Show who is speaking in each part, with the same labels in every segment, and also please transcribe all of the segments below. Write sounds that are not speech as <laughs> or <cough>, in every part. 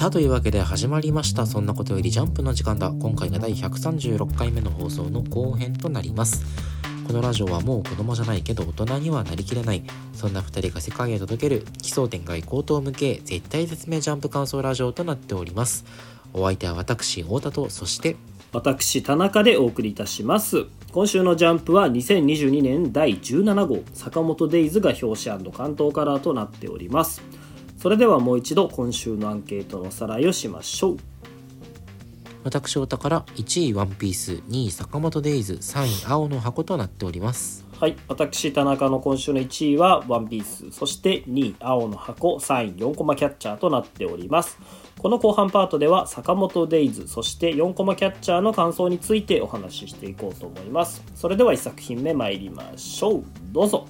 Speaker 1: さあというわけで始まりました。そんなことよりジャンプの時間だ。今回が第136回目の放送の後編となります。このラジオはもう子供じゃないけど大人にはなりきれない。そんな2人が世界へ届ける奇想天外高等無形絶対絶命ジャンプ感想ラジオとなっております。お相手は私太田とそして
Speaker 2: 私田中でお送りいたします。今週のジャンプは2022年第17号坂本デイズが表紙関東カラーとなっております。それではもう一度今週のアンケートのおさらいをしましょう。
Speaker 1: 私太田から1位ワンピース2位坂本デイズ3位青の箱となっております。
Speaker 2: はい私田中の今週の1位はワンピース。そして2位青の箱3位4コマキャッチャーとなっております。この後半パートでは坂本デイズそして4コマキャッチャーの感想についてお話ししていこうと思います。それでは1作品目参りましょう。どうぞ。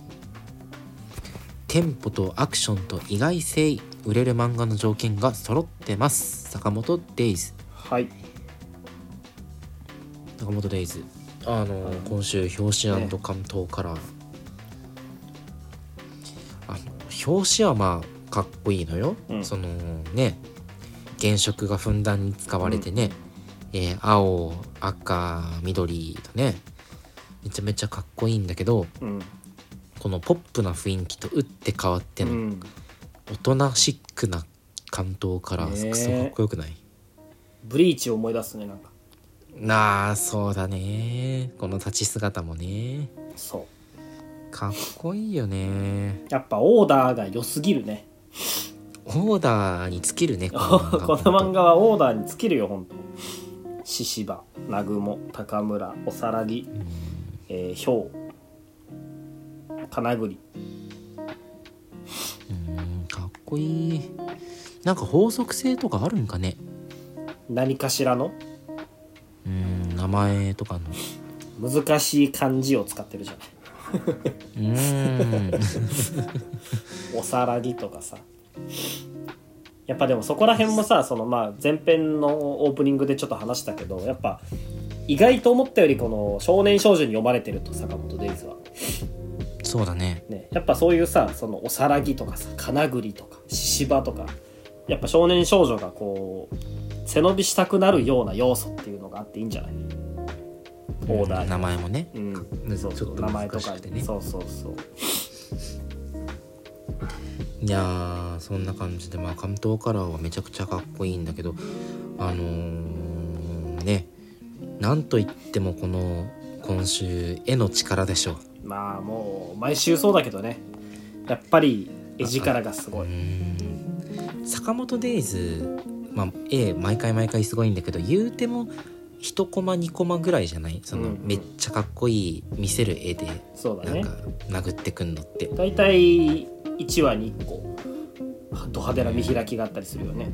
Speaker 1: テンポとアクションと意外性売れる漫画の条件が揃ってます。坂本デイズ。
Speaker 2: はい。
Speaker 1: 坂本デイズ。あの今週表紙関東カラー、あの表紙はまあかっこいいのよ、
Speaker 2: うん。
Speaker 1: そのね原色がふんだんに使われてね、えー青赤緑とねめちゃめちゃかっこいいんだけど
Speaker 2: うん。
Speaker 1: このポップな雰囲気と打って変わっての
Speaker 2: うん
Speaker 1: 大人シックな関東からクソかっこよくない、
Speaker 2: ブリーチを思い出すねなんか。
Speaker 1: なあそうだね。この立ち姿もね。
Speaker 2: そう。
Speaker 1: かっこいいよね。
Speaker 2: やっぱオーダーが良すぎるね。
Speaker 1: オーダーに尽きるね <laughs> こ
Speaker 2: この漫画はオーダーに尽きるよ本当。獅子場南雲高村おさらぎ、えー、ひょう金栗。
Speaker 1: うんかっこいい。なんか法則性とかあるんかね？
Speaker 2: 何かしらの？
Speaker 1: うん名前とかの。
Speaker 2: 難しい漢字を使ってるじゃな
Speaker 1: うん。
Speaker 2: い <laughs> おさらぎとかさ。やっぱでもそこら辺もさそのまあ前編のオープニングでちょっと話したけどやっぱ意外と思ったよりこの少年少女に読まれてると坂本デイズは
Speaker 1: そうだね。
Speaker 2: ね、やっぱそういうさそのおさらぎとかさ金栗とか獅子場とかやっぱ少年少女がこう背伸びしたくなるような要素っていうのがあっていいんじゃない？オーダーに。
Speaker 1: 名前もね、
Speaker 2: うん。
Speaker 1: む
Speaker 2: そうそう
Speaker 1: ちょっと
Speaker 2: 名前とか
Speaker 1: 難しくてね。
Speaker 2: そうそうそう。
Speaker 1: いやーそんな感じでまあ関東カラーはめちゃくちゃかっこいいんだけどあのーねなんといってもこの今週絵の力でしょ
Speaker 2: まあもう毎週そうだけどね。やっぱり絵力がすご
Speaker 1: う
Speaker 2: い
Speaker 1: ん。坂本デイズまあ絵毎回毎回すごいんだけど言うても1コマ2コマぐらいじゃない？その、
Speaker 2: うんうん。
Speaker 1: めっちゃかっこいい見せる絵で
Speaker 2: そうだね。
Speaker 1: なんか殴ってくんのって、
Speaker 2: 大体1話に1個。ド派手な見開きがあったりするよね。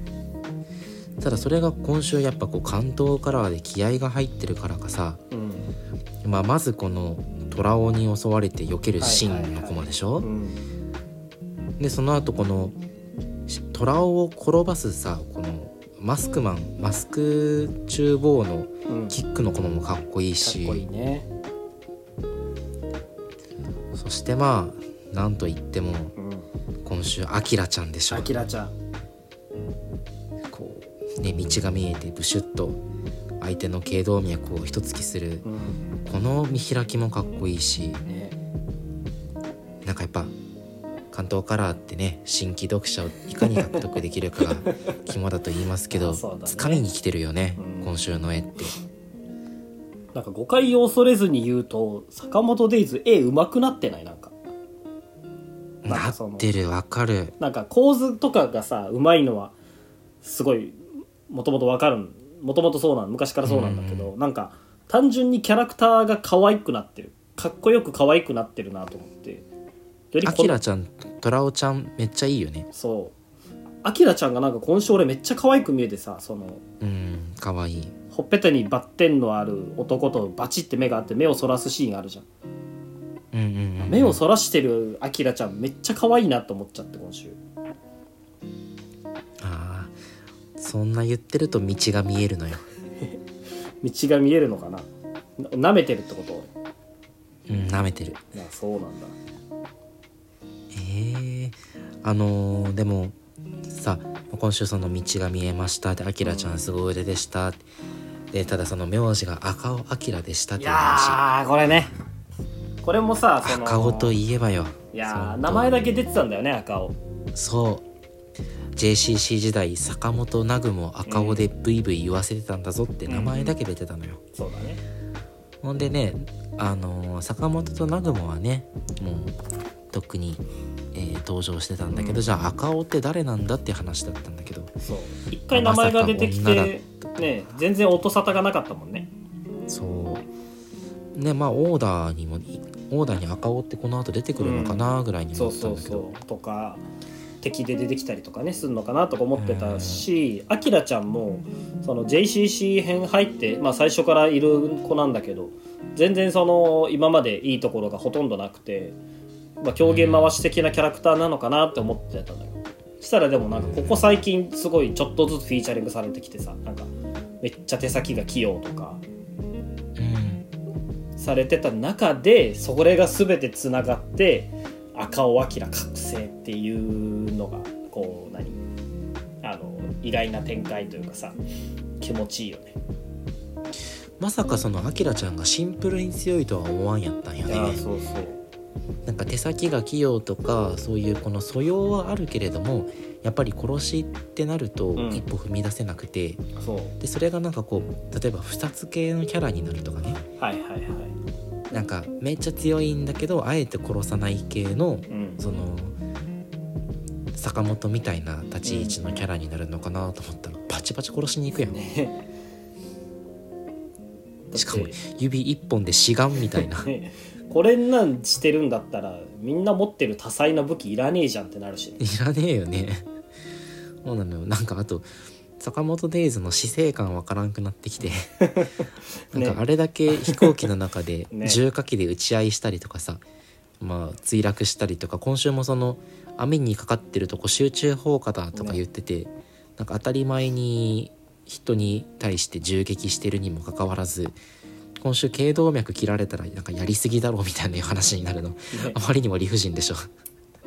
Speaker 1: ただそれが今週やっぱこう関東カラーで気合が入ってるからかさ、
Speaker 2: うん。
Speaker 1: まあ、まずこの虎尾に襲われて避けるシーンのコマでしょ、
Speaker 2: うん。
Speaker 1: でその後このし虎尾を転ばすさこのマスクマンマスク厨房の
Speaker 2: うん。
Speaker 1: キックのコマもかっこいいし。
Speaker 2: こいいね。
Speaker 1: そしてまあなんといっても
Speaker 2: うん。
Speaker 1: 今週アキラちゃんでしょ
Speaker 2: あきらちゃん。
Speaker 1: こうね道が見えてブシュッと相手の頸動脈を一突きする
Speaker 2: うん
Speaker 1: この見開きもかっこいいし
Speaker 2: ね。
Speaker 1: なんかやっぱ関東カラーってね新規読者をいかに獲得できるかが <laughs> 肝だと言いますけど、
Speaker 2: ね。
Speaker 1: 掴みに来てるよね、
Speaker 2: うん。
Speaker 1: 今週の絵って。
Speaker 2: なんか誤解を恐れずに言うと坂本デイズ絵上手くなってない？なんか。な
Speaker 1: ってるわかる。
Speaker 2: なんか構図とかがさ上手いのはすごいもともとわかるもともとそうなん昔からそうなんだけど、なんか単純にキャラクターが可愛くなってる。かっこよく可愛くなってるなと思って。より
Speaker 1: ア
Speaker 2: この
Speaker 1: キラちゃんトラオちゃんめっちゃいいよね。
Speaker 2: そう。アキラちゃんがなんか今週俺めっちゃ可愛く見えてさその
Speaker 1: うんかわい。い
Speaker 2: ほっぺたにバッテンのある男とバチって目があって目をそらすシーンがあるじゃん
Speaker 1: うんうんうん。
Speaker 2: 目をそらしてるアキラちゃんめっちゃ可愛いなと思っちゃって今週。
Speaker 1: あーそんな言ってると道が見えるのよ
Speaker 2: 道が見えるのかな？な舐めてるってこと？
Speaker 1: うん舐めてる。
Speaker 2: いやそうなんだ。
Speaker 1: えー、あのーでもさ今週その道が見えました。で「あきらちゃんすごい腕でした」でただその名字が赤尾明でしたっ
Speaker 2: い
Speaker 1: ていう話。
Speaker 2: やーこれね。これもさその
Speaker 1: 赤尾といえばよ。
Speaker 2: いや名前だけ出てたんだよね赤尾。
Speaker 1: そう JCC 時代坂本ナグも赤尾でブイブイ言わせてたんだぞって名前だけ出てたのよ、
Speaker 2: そうだね。
Speaker 1: ほんでねあのー坂本とナグモはねもうとっくに、えー登場してたんだけど、
Speaker 2: うん。
Speaker 1: じゃあ赤尾って誰なんだって話だったんだけど。
Speaker 2: そう。一回名前が出てき
Speaker 1: まさか
Speaker 2: て。ね全然音沙汰がなかったもんね。
Speaker 1: そう。ねまあオーダーにもオーダーに赤尾ってこの後出てくるのかなぐらいに
Speaker 2: そう
Speaker 1: 思った
Speaker 2: そうそ
Speaker 1: んだけど、
Speaker 2: う。とか敵で出てきたりとかねするのかなとか思ってたしあきらちゃんもその JCC 編入って、まあ、最初からいる子なんだけど全然その今までいいところがほとんどなくて、まあ、狂言回し的なキャラクターなのかなって思ってたのよ。そしたらでもなんかここ最近すごいちょっとずつフィーチャリングされてきてさなんかめっちゃ手先が器用とか
Speaker 1: うん。
Speaker 2: されてた中でそれが全てつながって赤尾明覚醒っていうのがこう何？あの意外な展開というかさ気持ちいいよね。
Speaker 1: まさかそのアキラちゃんがシンプルに強いとは思わんやったん
Speaker 2: や
Speaker 1: ね。
Speaker 2: そうそう。
Speaker 1: なんか手先が器用とかそういうこの素養はあるけれどもやっぱり殺しってなると
Speaker 2: うん。
Speaker 1: 一歩踏み出せなくて、
Speaker 2: そう。
Speaker 1: でそれがなんかこう例えば不殺系のキャラになるとかね。
Speaker 2: はいはいはい。
Speaker 1: なんかめっちゃ強いんだけどあえて殺さない系の
Speaker 2: うん、
Speaker 1: その坂本みたいな立ち位置のキャラになるのかなと思ったらバチバチ殺しに行くやん、
Speaker 2: ね。<laughs>
Speaker 1: しかも指一本で志願みたいな。
Speaker 2: ね。これなんしてるんだったらみんな持ってる多彩な武器いらねえじゃんってなるしね。
Speaker 1: いらねえよね。そうなのよ。なんかあと坂本デイズの死生観わからんくなってきて。<laughs> なんかあれだけ飛行機の中で <laughs>
Speaker 2: ね。
Speaker 1: 重火器で撃ち合いしたりとかさ、まあ墜落したりとか今週もその網にかかってるとこ集中砲火だとか言ってて、なんか当たり前に人に対して銃撃してるにもかかわらず今週頸動脈切られたらなんかやりすぎだろうみたいな話になるの。
Speaker 2: ね。
Speaker 1: あまりにも理不尽でしょ。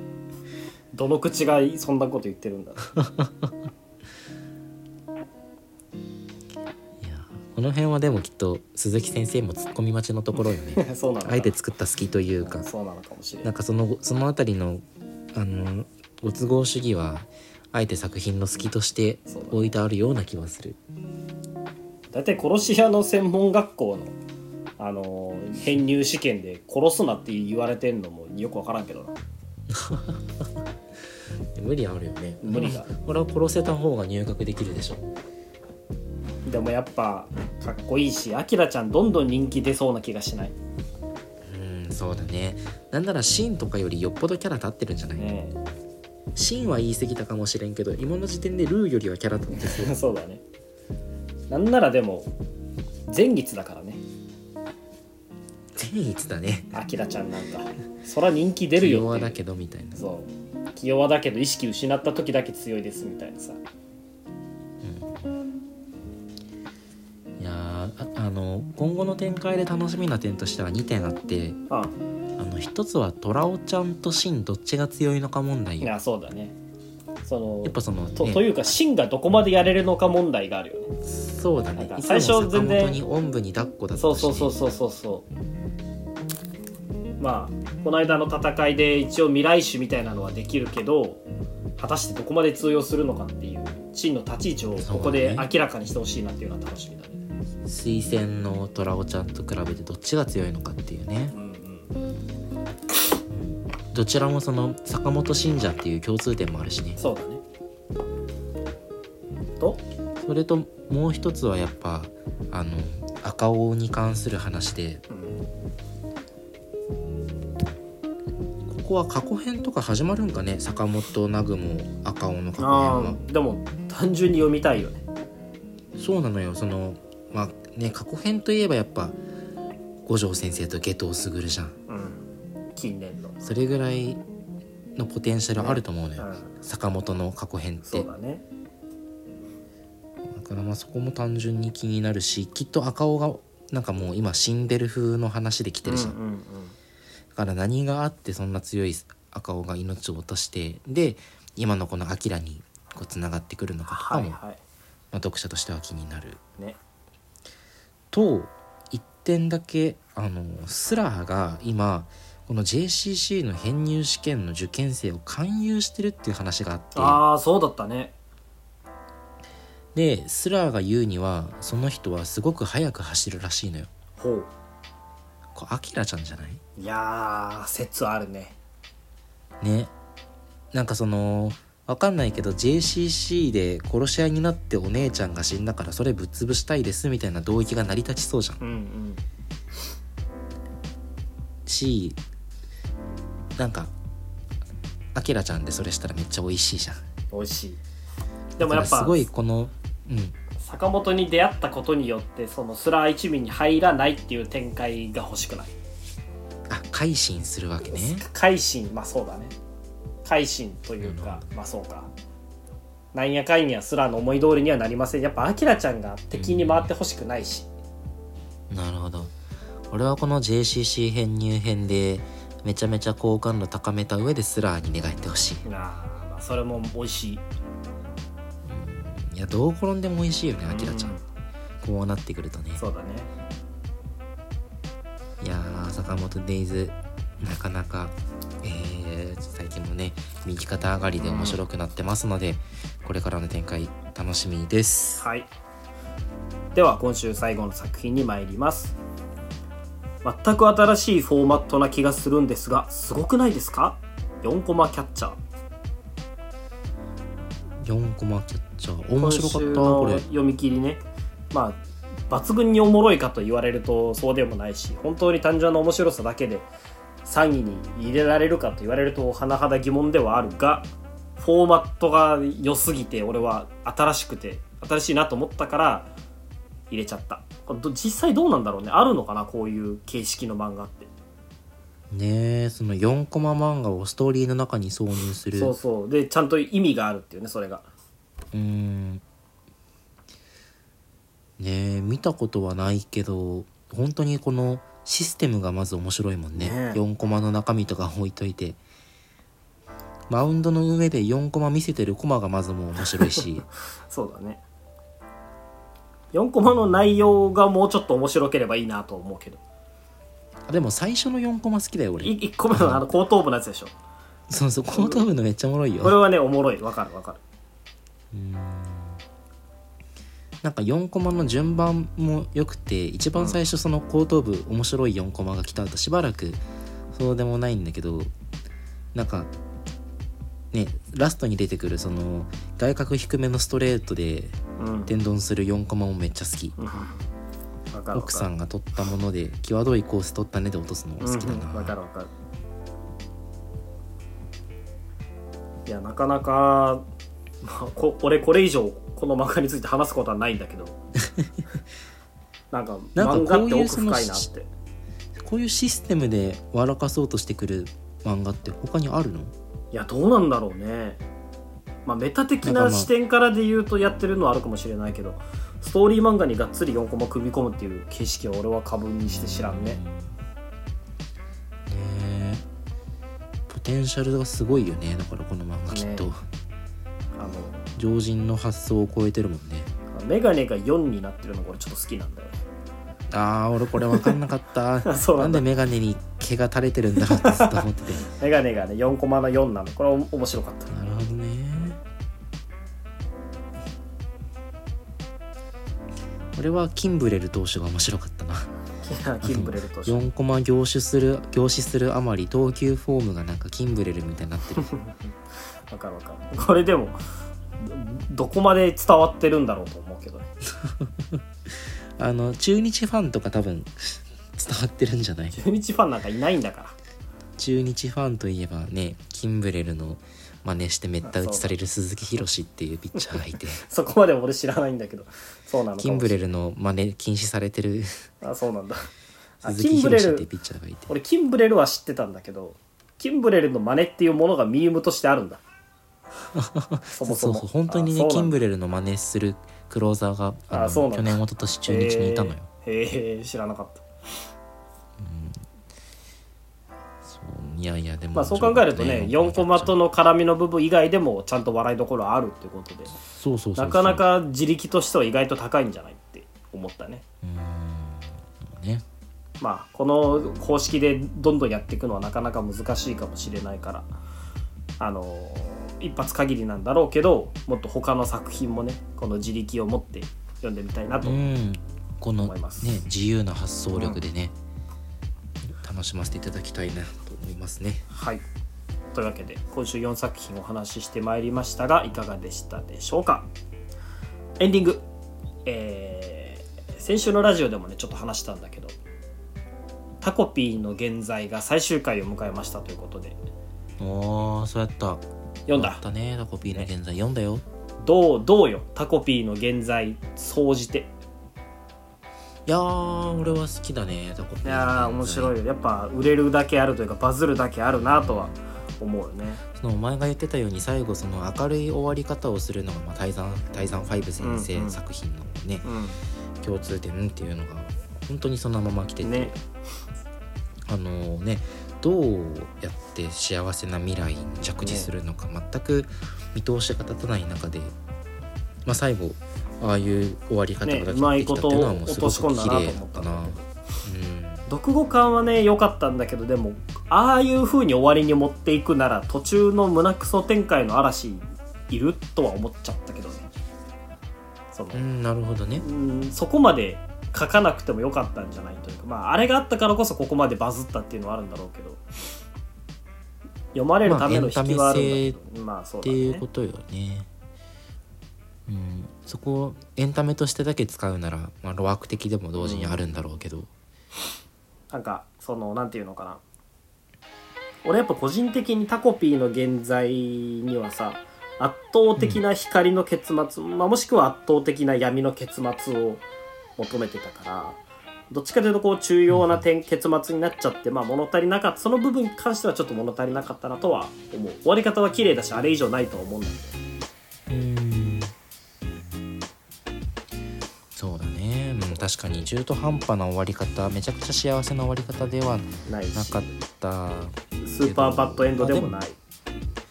Speaker 1: <laughs>
Speaker 2: どの口がそんなこと言ってるんだ
Speaker 1: この辺はでもきっと鈴木先生もツッコミ待ちのところよね。<laughs>
Speaker 2: そうなのか
Speaker 1: あえて作った隙というか。
Speaker 2: そうなのかもしれな
Speaker 1: ないんかそのそのあたりのあのご都合主義はあえて作品の隙として置いてあるような気はする。
Speaker 2: 大体殺し屋の専門学校のあの編入試験で殺すなって言われてんのもよく分からんけどな。<laughs>
Speaker 1: 無理あるよね。
Speaker 2: 無理だ。
Speaker 1: これは殺せた方が入学できるでしょ。
Speaker 2: でもやっぱかっこいいしアキラちゃんどんどん人気出そうな気がしない。
Speaker 1: うんそうだね。なんならシンとかよりよっぽどキャラ立ってるんじゃない、
Speaker 2: ね
Speaker 1: シンは言い過ぎたかもしれんけど今の時点でルーよりはキャラ立ってそう
Speaker 2: えそうだね。なんならでも前日だからね。
Speaker 1: 善逸だね。
Speaker 2: アキラちゃんなんか。そら人気出るよって
Speaker 1: 弱だけどみたいな。
Speaker 2: そう。気弱だけど意識失った時だけ強いですみたいなさ
Speaker 1: の今後の展開で楽しみな点としては2点あって
Speaker 2: あ。
Speaker 1: あの一つはトラオちゃんとシンどっちが強いのか問題よ。
Speaker 2: いやそうだね。その
Speaker 1: やっぱその、
Speaker 2: と
Speaker 1: ね。
Speaker 2: というかシンがどこまでやれるのか問題があるよね。
Speaker 1: そうだね。
Speaker 2: なんか
Speaker 1: いつも
Speaker 2: 最初全然
Speaker 1: 坂本におんぶに抱っこだったし、
Speaker 2: そうそうそうそうそう。そうまあこの間の戦いで一応未来種みたいなのはできるけど果たしてどこまで通用するのかっていうシンの立ち位置をここで明らかにしてほしいなっていうのは楽しみだね
Speaker 1: 推薦のトラオちゃんと比べてどっちが強いのかっていうね。どちらもその坂本信者っていう共通点もあるしね。
Speaker 2: そうだね。と？
Speaker 1: それともう一つはやっぱあの赤尾に関する話で
Speaker 2: うん。
Speaker 1: ここは過去編とか始まるんかね？坂本南雲赤尾の過去編
Speaker 2: あ
Speaker 1: は
Speaker 2: ーでも単純に読みたいよね。
Speaker 1: そうなのよ。そのまあね過去編といえばやっぱ五条先生と下藤卓じゃん。
Speaker 2: うん。近年の。
Speaker 1: それぐらいのポテンシャルあると思うのよ、
Speaker 2: うん。
Speaker 1: 坂本の過去編って。
Speaker 2: だね。
Speaker 1: だからまあそこも単純に気になるしきっと赤尾がなんかもう今死んでる風の話で来てるじゃん、
Speaker 2: うんうんうん。
Speaker 1: だから何があってそんな強い赤尾が命を落としてで今のこのアキラにこうつながってくるのかとかも、
Speaker 2: はいは
Speaker 1: まあ、読者としては気になる。
Speaker 2: いね
Speaker 1: と一点だけあのスラーが今この JCC の編入試験の受験生を勧誘してるっていう話があって。
Speaker 2: ああそうだったね。
Speaker 1: でスラーが言うにはその人はすごく速く走るらしいのよ。
Speaker 2: ほう。
Speaker 1: これアキラちゃんじゃない？
Speaker 2: いやー説あるね。
Speaker 1: ね。なんかそのわかんないけど JCC で殺し合いになってお姉ちゃんが死んだからそれぶっ潰したいですみたいな動機が成り立ちそうじゃん。
Speaker 2: うんうん。
Speaker 1: しなんかアキラちゃんでそれしたらめっちゃ美味しいじゃん。
Speaker 2: 美味しい。でもやっぱ
Speaker 1: すごいこのうん。
Speaker 2: 坂本に出会ったことによってそのスラー一味に入らないっていう展開が欲しくない？
Speaker 1: あ改心するわけね。
Speaker 2: 改心。まあそうだね改心というか、まあそうか。なんやかんやスラーの思い通りにはなりません。やっぱアキラちゃんが敵に回ってほしくないし、
Speaker 1: なるほど。俺はこの JCC 編入編でめちゃめちゃ好感度高めた上でスラーに願ってほしい。
Speaker 2: ああそれも美味しい。
Speaker 1: いやどう転んでも美味しいよねアキラちゃん、
Speaker 2: うん
Speaker 1: こうなってくるとね。
Speaker 2: そうだね。
Speaker 1: いやー坂本デイズなかなか、えー最近もね右肩上がりで面白くなってますので、これからの展開楽しみです。
Speaker 2: はい。では今週最後の作品に参ります。全く新しいフォーマットな気がするんですがすごくないですか？4コマキャッチャー。
Speaker 1: 4コマキャッチャー。面白かったこれ。
Speaker 2: の読み切りね。まあ抜群におもろいかと言われるとそうでもないし本当に単純な面白さだけで3位に入れられるかと言われると甚だ疑問ではあるがフォーマットが良すぎて俺は新しくて新しいなと思ったから入れちゃった。実際どうなんだろうね。あるのかなこういう形式の漫画って。
Speaker 1: ねえその4コマ漫画をストーリーの中に挿入する。
Speaker 2: そうそう。でちゃんと意味があるっていうねそれが。
Speaker 1: うーん。ねえ見たことはないけど本当にこのシステムがまず面白いもんね。
Speaker 2: ね。え
Speaker 1: 4コマの中身とか置いといて。マウンドの上で4コマ見せてるコマがまずもう面白いし。<laughs>
Speaker 2: そうだね。4コマの内容がもうちょっと面白ければいいなと思うけど。
Speaker 1: あでも最初の4コマ好きだよ俺。
Speaker 2: 1個目のあの後頭部のやつでしょ。
Speaker 1: そうそう後頭部のめっちゃおもろいよ。
Speaker 2: これはねおもろい。わかるわかる
Speaker 1: なんか4コマの順番も良くて一番最初その後頭部面白い4コマが来た後しばらくそうでもないんだけどなんかねラストに出てくるその外角低めのストレートで
Speaker 2: うん。
Speaker 1: 天丼する4コマもめっちゃ好き。
Speaker 2: うん。
Speaker 1: 奥さんが取ったもので際どいコース取ったねで落とすの好きだ
Speaker 2: うんうん。わか
Speaker 1: な
Speaker 2: るわかる。いやなかなか、まあ、こ俺これ以上この漫画について話すことはないんだけど。<laughs> なんか漫画って
Speaker 1: こういう
Speaker 2: 奥深いなって。
Speaker 1: こういうシステムで笑かそうとしてくる漫画って他にあるの？
Speaker 2: いやどうなんだろうね。まあメタ的
Speaker 1: な
Speaker 2: 視点からで言うとやってるのはあるかもしれないけどストーリー漫画にがっつり4コマ組み込むっていう形式は俺は過分にして知らんね。
Speaker 1: ねえ。ポテンシャルがすごいよね。だからこの漫画きっと、
Speaker 2: ねあ
Speaker 1: 常人の発想を超えてるもんね。
Speaker 2: のメガネが4になってるのが俺ちょっと好きなんだよね。
Speaker 1: あー俺これ分かんなかった。<laughs>
Speaker 2: そうなんだ。
Speaker 1: なんでメガネに毛が垂れてるんだろうってずっと思ってて。<laughs>
Speaker 2: メガネがね4コマの4なの。これは面白かった。
Speaker 1: なるほどね。俺はキンブレル投手が面白かったな。<laughs>
Speaker 2: キンブレルとして
Speaker 1: 4コマ凝視する凝視するあまり投球フォームがなんかキンブレルみたいになってる。
Speaker 2: わかるわかる。これでもどどこまで伝わってるんだろうと思うけどね。<laughs>
Speaker 1: あの中日ファンとか多分伝わってるんじゃない？
Speaker 2: 中日ファンなんかいないんだから。
Speaker 1: 中日ファンといえばねキンブレルの真似してめった打ちされる鈴木宏っていうピッチャーがいて。<laughs>
Speaker 2: そこまで俺知らないんだけど。そうなの
Speaker 1: キンブレルの真似禁止されてる。
Speaker 2: あそうなんだ。<laughs> あ
Speaker 1: 鈴木宏っていうピッチャーがいて。
Speaker 2: 俺キンブレルは知ってたんだけどキンブレルの真似っていうものがミームとしてあるんだそもそも。
Speaker 1: そうそう本当にねキンブレルの真似するクローザーがあの去年一昨年中日にいたのよ、
Speaker 2: へえ知らなかった。
Speaker 1: そういいやいやでも
Speaker 2: まあそう考えるとね4コマとの絡みの部分以外でもちゃんと笑いどころあるってことで
Speaker 1: そうそう
Speaker 2: なかなか自力としては意外と高いんじゃないって思ったね。
Speaker 1: うーん。ね。
Speaker 2: まあこの方式でどんどんやっていくのはなかなか難しいかもしれないからあの一発限りなんだろうけどもっと他の作品もねこの自力を持って読んでみたいなと、
Speaker 1: うん。このね
Speaker 2: 思います。
Speaker 1: 自由な発想力でね、楽しませていただきたいなと思いますね。
Speaker 2: はい。というわけで今週4作品お話ししてまいりましたがいかがでしたでしょうか？エンディング。えー先週のラジオでもねちょっと話したんだけどタコピーの現在が最終回を迎えましたということで。
Speaker 1: おーそうやった
Speaker 2: 読んだ。
Speaker 1: あったね。タコピーの現在読んだよ。
Speaker 2: どうどうよ？タコピーの現在総じて。
Speaker 1: いやー俺は好きだねタコピー
Speaker 2: いやー面白いよ。やっぱ売れるだけあるというかバズるだけあるなとは思うよね。
Speaker 1: そのお前が言ってたように最後その明るい終わり方をするのが、まあ、泰山泰山ファイブ先
Speaker 2: うんう
Speaker 1: 生
Speaker 2: ん
Speaker 1: 作品のね、
Speaker 2: う
Speaker 1: 共通点っていうのが本当にそのまま来てて、
Speaker 2: んね。
Speaker 1: あのねどうやって幸せな未来に着地するのか全く見通しが立たない中で、まあ、最後ああいう終わり方が
Speaker 2: ね
Speaker 1: でき
Speaker 2: うまいこと
Speaker 1: てきたっていうのはもうすごく
Speaker 2: 落とし込んだ
Speaker 1: 綺麗
Speaker 2: なと思っ
Speaker 1: だったたな。
Speaker 2: 読後感はね良かったんだけどでもああいう風に終わりに持っていくなら途中の胸クソ展開の嵐いるとは思っちゃったけどね。その、
Speaker 1: うん、なるほどね。
Speaker 2: うんそこまで書かなくてもよかったんじゃないというかまああれがあったからこそここまでバズったっていうのはあるんだろうけど読まれるための引きはあるんだけどまあそう
Speaker 1: っていうことよね。うん、そこをエンタメとしてだけ使うなら、まあ、路悪的でも同時にあるんだろうけど、
Speaker 2: なんかそのなんていうのかな。俺やっぱ個人的にタコピーの現在にはさ圧倒的な光の結末、まあ、もしくは圧倒的な闇の結末を求めてたからどっちかというとこう重要な点結末になっちゃって、まあ、物足りなかったその部分に関してはちょっと物足りなかったなとは思う。終わり方は綺麗だしあれ以上ないとは思うんだけど。
Speaker 1: うん。そうだね、うん、確かに中途半端な終わり方めちゃくちゃ幸せな終わり方では
Speaker 2: な
Speaker 1: かった
Speaker 2: スーパーバッドエンドでもない。
Speaker 1: そ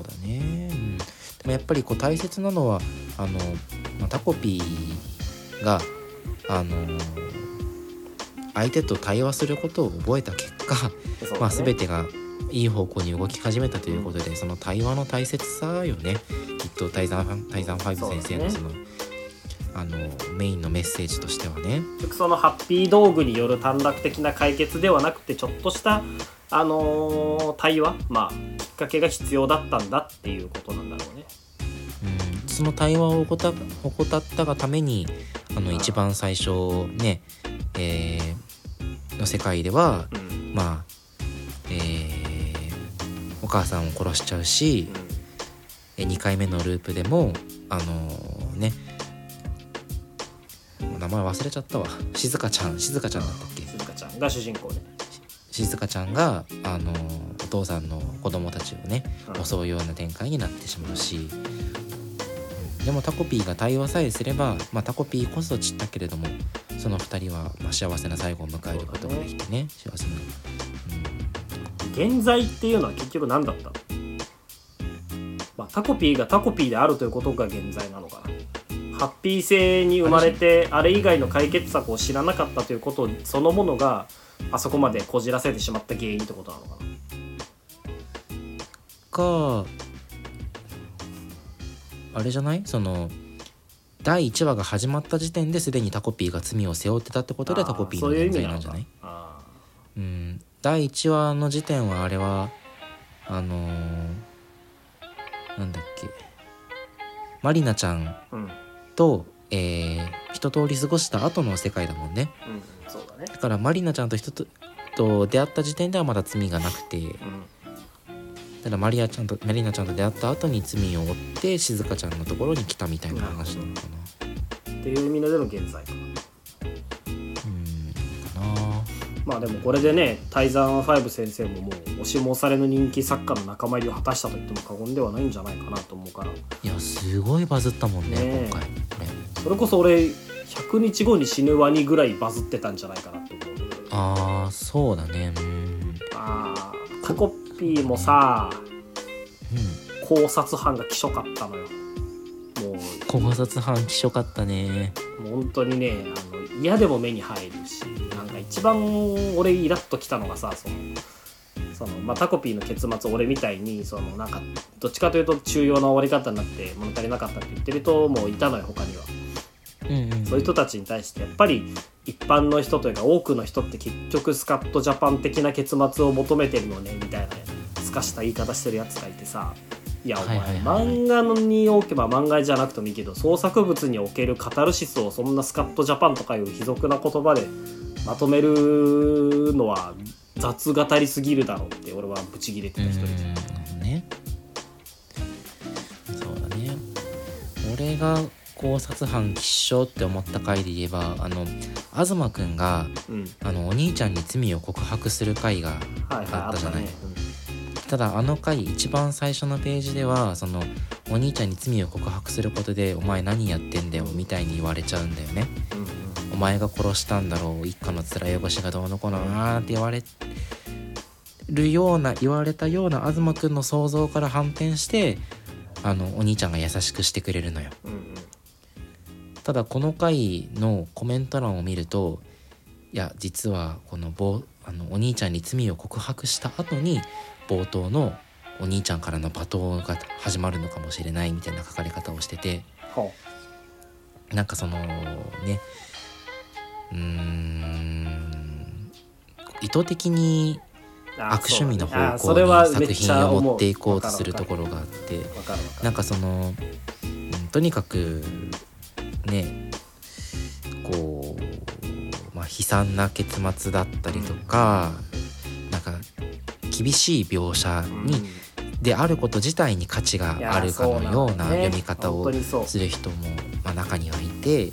Speaker 1: うだね、うん、でもやっぱりこう大切なのはあの、まあ、タコピーがあの相手と対話することを覚えた結果、
Speaker 2: ね
Speaker 1: まあ、全てがいい方向に動き始めたということで、その対話の大切さよねきっと泰山泰山ファイブ先生のそのあのメインのメッセージとしてはね。
Speaker 2: そのハッピー道具による短絡的な解決ではなくてちょっとした、あのー対話まあきっかけが必要だったんだっていうことなんだろうね。
Speaker 1: うん、その対話を怠怠ったがためにあの一番最初ね、えーの世界では
Speaker 2: うん。
Speaker 1: まあ、えーお母さんを殺しちゃうし、え2回目のループでもあのーね名前忘れちゃったわ。静香ちゃん静香ちゃんだったっけ？
Speaker 2: 静香ちゃんが主人公ね。
Speaker 1: 静香ちゃんがあのお父さんの子供たちをね
Speaker 2: うん。
Speaker 1: 襲うような展開になってしまうし、でもタコピーが対話さえすれば、まあ、タコピーこそ散ったけれどもその2人は、まあ、幸せな最後を迎えることができてね幸せな、
Speaker 2: 現在っていうのは結局何だった？のまあタコピーがタコピーであるということが現在なのかな。ハッピー性に生まれてあれ以外の解決策を知らなかったということそのものがあそこまでこじらせてしまった原因ってことなのかな。
Speaker 1: かあれじゃない？その第1話が始まった時点ですでにタコピーが罪を背負ってたってことでタコピーの
Speaker 2: そういう意
Speaker 1: 現
Speaker 2: 味なのか。
Speaker 1: 在なんじゃない
Speaker 2: あ
Speaker 1: うん。第1話の時点はあれはあのーなんだっけ。マリナちゃん
Speaker 2: ーうん。
Speaker 1: と、えー一通り過ごした後の世界だもんね。
Speaker 2: うんそうだね。
Speaker 1: だからマリナちゃんと人とと出会った時点ではまだ罪がなくて。
Speaker 2: うん
Speaker 1: ただマリアちゃんとマリナちゃんと出会った後に罪を負って静香ちゃんのところに来たみたいな話なのかな。
Speaker 2: っていう意味での現在か。な。
Speaker 1: うんかな。
Speaker 2: まあでもこれでね泰山ファイブ先生ももう押しも押されの人気作家の仲間入りを果たしたと言っても過言ではないんじゃないかなと思うから。
Speaker 1: いやすごいバズったもんね
Speaker 2: ねえ。
Speaker 1: 今回。
Speaker 2: それこそ俺100日後に死ぬワニぐらいバズってたんじゃないかなって思う。
Speaker 1: ああそうだね。うん。
Speaker 2: あタコピーもさ
Speaker 1: うん
Speaker 2: 考察班がきしょかったのよも
Speaker 1: 考察班きしょかったね
Speaker 2: うもう本当にねあの嫌でも目に入るしなんか一番俺イラッときたのがさそのその、まあ、タコピーの結末俺みたいにそのなんかどっちかというと中庸な終わり方になって物足りなかったって言ってる人もいたのよ他には。
Speaker 1: うんうん。
Speaker 2: そういう人たちに対してやっぱり一般の人というか多くの人って結局スカットジャパン的な結末を求めてるのねみたいなすかした言い方してるやつがいてさいやお前、漫画におけば漫画じゃなくてもいいけど創作物におけるカタルシスをそんなスカットジャパンとかいう卑俗な言葉でまとめるのは雑語りすぎるだろうって俺はブチギレてた一人で。
Speaker 1: うん。ね。そうだね。俺が考察班吉祥って思った回で言えばあの東くんが
Speaker 2: うん。
Speaker 1: あのお兄ちゃんに罪を告白する回があったじゃない。
Speaker 2: ね。
Speaker 1: ただあの回一番最初のページではそのお兄ちゃんに罪を告白することで「お前何やってんだよ」みたいに言われちゃうんだよね。
Speaker 2: うんうん。
Speaker 1: お前が殺したんだろう一家の面汚しがどうのこうのあーって言われるような言われたような東くんの想像から反転してあのお兄ちゃんが優しくしてくれるのよ
Speaker 2: うんうん
Speaker 1: ただこの回のコメント欄を見るといや実はこのぼあのお兄ちゃんに罪を告白した後に冒頭のお兄ちゃんからの罵倒が始まるのかもしれないみたいな書かれ方をしてて
Speaker 2: ほ
Speaker 1: なんかそのねうーん意図的に悪趣味の方向に作品を
Speaker 2: 思
Speaker 1: 持っていこうとするところがあってなんかその、うんとにかくねこう、まあ、悲惨な結末だったりとか、なんか厳しい描写に、であること自体に価値があるかのような読み方をする人も、まあ、中にはいて、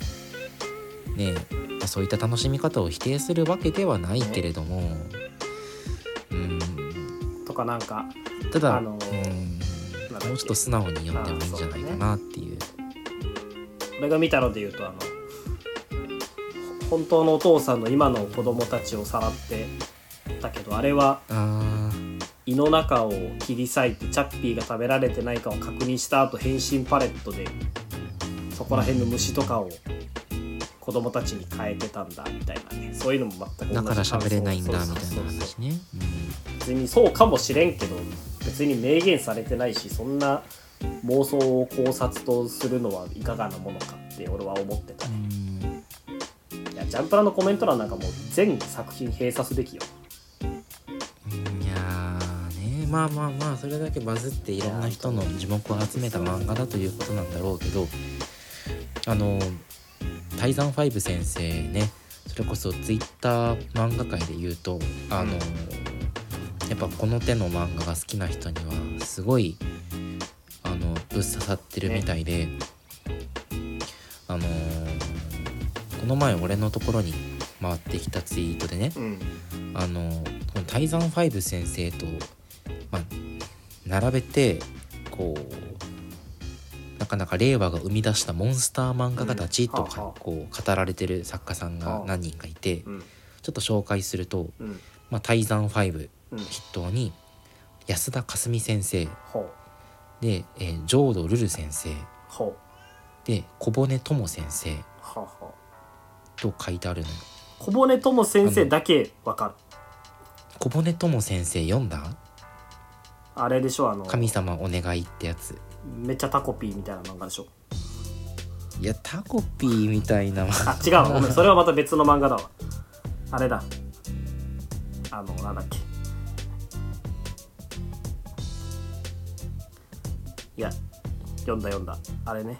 Speaker 1: ねまあそういった楽しみ方を否定するわけではないけれども、うん。
Speaker 2: とかなんか
Speaker 1: ただ、
Speaker 2: あのー
Speaker 1: うん。もうちょっと素直に読んでもいいんじゃないかなっていう。
Speaker 2: 俺が見たので言うとあのほ本当のお父さんの今の子供たちをさらってたけどあれは
Speaker 1: あ
Speaker 2: 胃の中を切り裂いてチャッピーが食べられてないかを確認した後変身パレットでそこら辺の虫とかを子供たちに変えてたんだみたいなね。そういうのも全く
Speaker 1: だから喋れないんだみたいな話ね。
Speaker 2: 別にそうかもしれんけど別に明言されてないしそんな妄想を考察とするのはいかがなものかって俺は思ってた。ね、
Speaker 1: うん。
Speaker 2: いやジャンプラのコメント欄なんかもう全作品閉鎖すべきよ。
Speaker 1: うんいやーね。まあまあまあそれだけバズっていろんな人の耳目を集めた漫画だということなんだろうけどあの泰山ファイブ先生ねそれこそツイッター漫画界で言うとあのやっぱこの手の漫画が好きな人にはすごいぶっ刺さってるみたいで、あのこの前俺のところに回ってきたツイートでね
Speaker 2: うん。
Speaker 1: あのこの泰山ファイブ先生と、まあ、並べてこうなかなか令和が生み出したモンスター漫画家たちとか、
Speaker 2: うん。
Speaker 1: こう語られてる作家さんが
Speaker 2: はあ。
Speaker 1: 何人かいて、
Speaker 2: うん。
Speaker 1: ちょっと紹介すると、
Speaker 2: うん。
Speaker 1: まあ、泰山ファイブ
Speaker 2: うん。
Speaker 1: 筆頭に安田かすみ先生で、えー浄土ルル先生。で小骨友先生。と書いてあるのよ。
Speaker 2: 小骨友先生だけわかる。
Speaker 1: 小骨友先生読んだ？
Speaker 2: あれでしょあの
Speaker 1: 神様お願いってやつ。
Speaker 2: めっちゃタコピーみたいな漫画でしょ。
Speaker 1: いやタコピーみたいな
Speaker 2: あ違うわ。ごめんそれはまた別の漫画だわ。あれだ。あのなんだっけいや読んだ読んだ。あれね。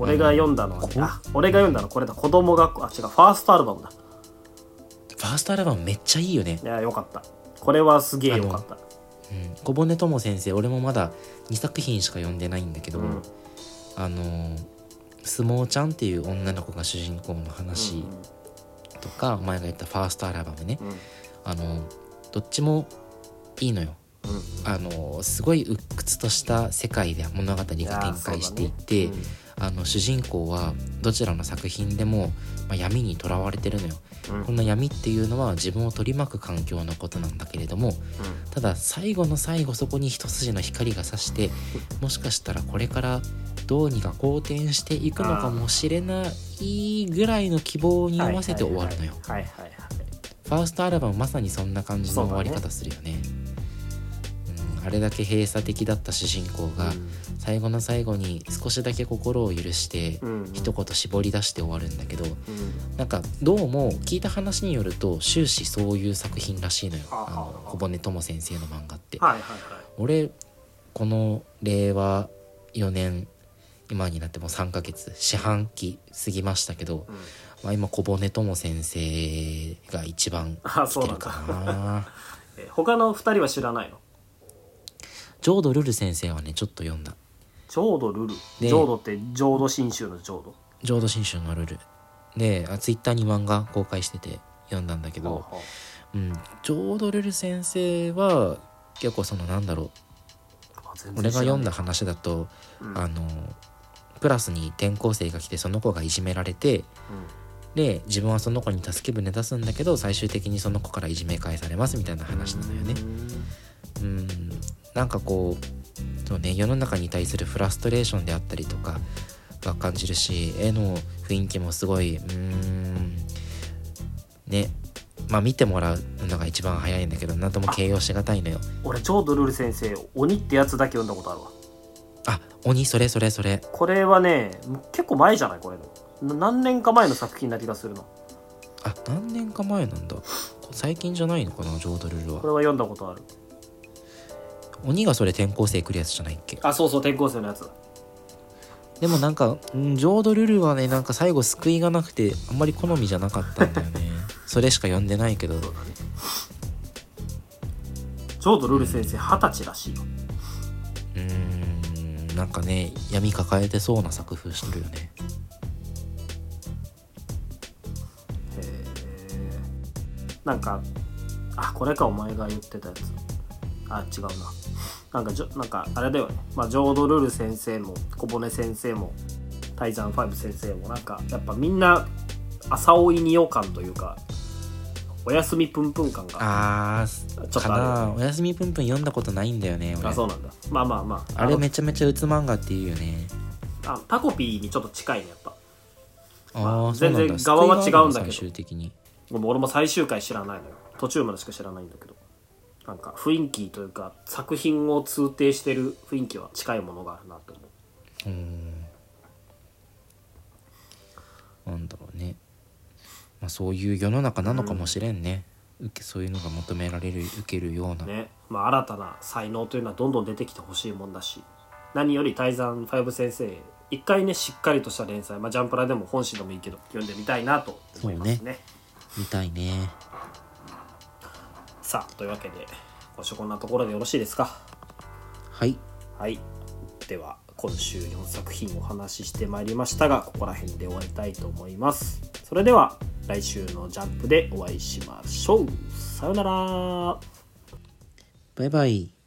Speaker 2: 俺が読んだのはね。
Speaker 1: こ
Speaker 2: あ俺が読んだの。これだ。子供学校。あ違う。ファーストアルバムだ。
Speaker 1: ファーストアルバムめっちゃいいよね。
Speaker 2: い。やよかった。これはすげえよかった。
Speaker 1: うん、小骨友先生俺もまだ2作品しか読んでないんだけど、
Speaker 2: うん。
Speaker 1: あのー相撲ちゃんっていう女の子が主人公の話とか、お前が言ったファーストアルバムね、
Speaker 2: うん。うん
Speaker 1: あのーどっちもいいのよ。
Speaker 2: うん。
Speaker 1: あのーすごい鬱屈とした世界で物語が展開していって、あの主人公はどちらの作品でも、まあ、闇にとらわれてるのよ。
Speaker 2: うん。
Speaker 1: この闇っていうのは自分を取り巻く環境のことなんだけれどもただ最後の最後そこに一筋の光が差してもしかしたらこれからどうにか好転していくのかもしれないぐらいの希望に合わせて終わるのよ。ファーストアルバムまさにそんな感じの終わり方するよね。うん、あれだけ閉鎖的だった主人公が最後の最後に少しだけ心を許して一言絞り出して終わるんだけど
Speaker 2: うん。
Speaker 1: なんかどうも聞いた話によると終始そういう作品らしいのよ。
Speaker 2: はあ
Speaker 1: の小骨友先生の漫画って。俺この令和4年今になってもう3ヶ月四半期過ぎましたけど、
Speaker 2: うん。
Speaker 1: まあ、今小骨友先生が一番
Speaker 2: あ
Speaker 1: 来てる
Speaker 2: そうなんだ。
Speaker 1: かな。<laughs>
Speaker 2: え他の二人は知らないの？
Speaker 1: 浄土ルル先生はねちょっと読んだ。
Speaker 2: 浄土ルル？
Speaker 1: で
Speaker 2: 浄土って浄土真宗の浄土
Speaker 1: 浄土真宗のルル。であツイッターに漫画公開してて読んだんだけど、うん、浄土ルル先生は結構そのなんだろう。俺が読んだ話だと、
Speaker 2: うん。
Speaker 1: あのクラスに転校生が来てその子がいじめられてで自分はその子に助け舟出すんだけど最終的にその子からいじめ返されますみたいな話なのよね。うんなんかこうそうね世の中に対するフラストレーションであったりとかが感じるし絵の雰囲気もすごいうーんねまあ見てもらうのが一番早いんだけど何とも形容しがたいのよ。
Speaker 2: 俺浄土ルル先生鬼ってやつだけ読んだことあるわ。
Speaker 1: あ鬼それそれそれ。
Speaker 2: これはね結構前じゃないこれな何年か前の作品な気がするの。
Speaker 1: あ何年か前なんだ。最近じゃないのかな浄土ルルは。
Speaker 2: これは読んだことある
Speaker 1: 鬼がそれ転校生来るやつじゃないっけ？
Speaker 2: あそうそう転校生のやつ
Speaker 1: でもなんかん浄土ルルはねなんか最後救いがなくてあんまり好みじゃなかったんだよね。<laughs> それしか読んでないけど。
Speaker 2: 浄土ルル先生二十歳らしいよ。
Speaker 1: うーんなんかね闇抱えてそうな作風してるよね。
Speaker 2: へえなんかあこれかお前が言ってたやつ。あ違うななんかじょなんかあれだよね。まあ浄土ルル先生も小骨先生も泰山ファイブ先生もなんかやっぱみんな朝追いによ感というかおやすみぷんぷん感が
Speaker 1: あ
Speaker 2: ちょっとある
Speaker 1: おやすみぷんぷん読んだことないんだよね俺。
Speaker 2: あそうなんだ。まあまあまあ。の
Speaker 1: あれめちゃめちゃうつ漫画っていうよね。
Speaker 2: あタコピーにちょっと近いねやっぱ。
Speaker 1: あ
Speaker 2: まあ全然側は違うんだけど。
Speaker 1: 最終的に。
Speaker 2: 俺も最終回知らないのよ。途中までしか知らないんだけどなんか雰囲気というか作品を通底してる雰囲気は近いものがあるなと思う。
Speaker 1: うーん。なんだろうね、まあ、そういう世の中なのかもしれんね、受けそういうのが求められる受けるような、
Speaker 2: ね。まあ新たな才能というのはどんどん出てきてほしいもんだし。何より泰山ファイブ先生一回ねしっかりとした連載、まあ、ジャンプラでも本誌でもいいけど読んでみたいなと思いますね。
Speaker 1: 見たいね
Speaker 2: さあというわけで今週こんなところでよろしいですか？
Speaker 1: はい。
Speaker 2: はい。では今週4作品お話ししてまいりましたがここら辺で終わりたいと思います。それでは来週のジャンプでお会いしましょう。さよなら。
Speaker 1: バイバイ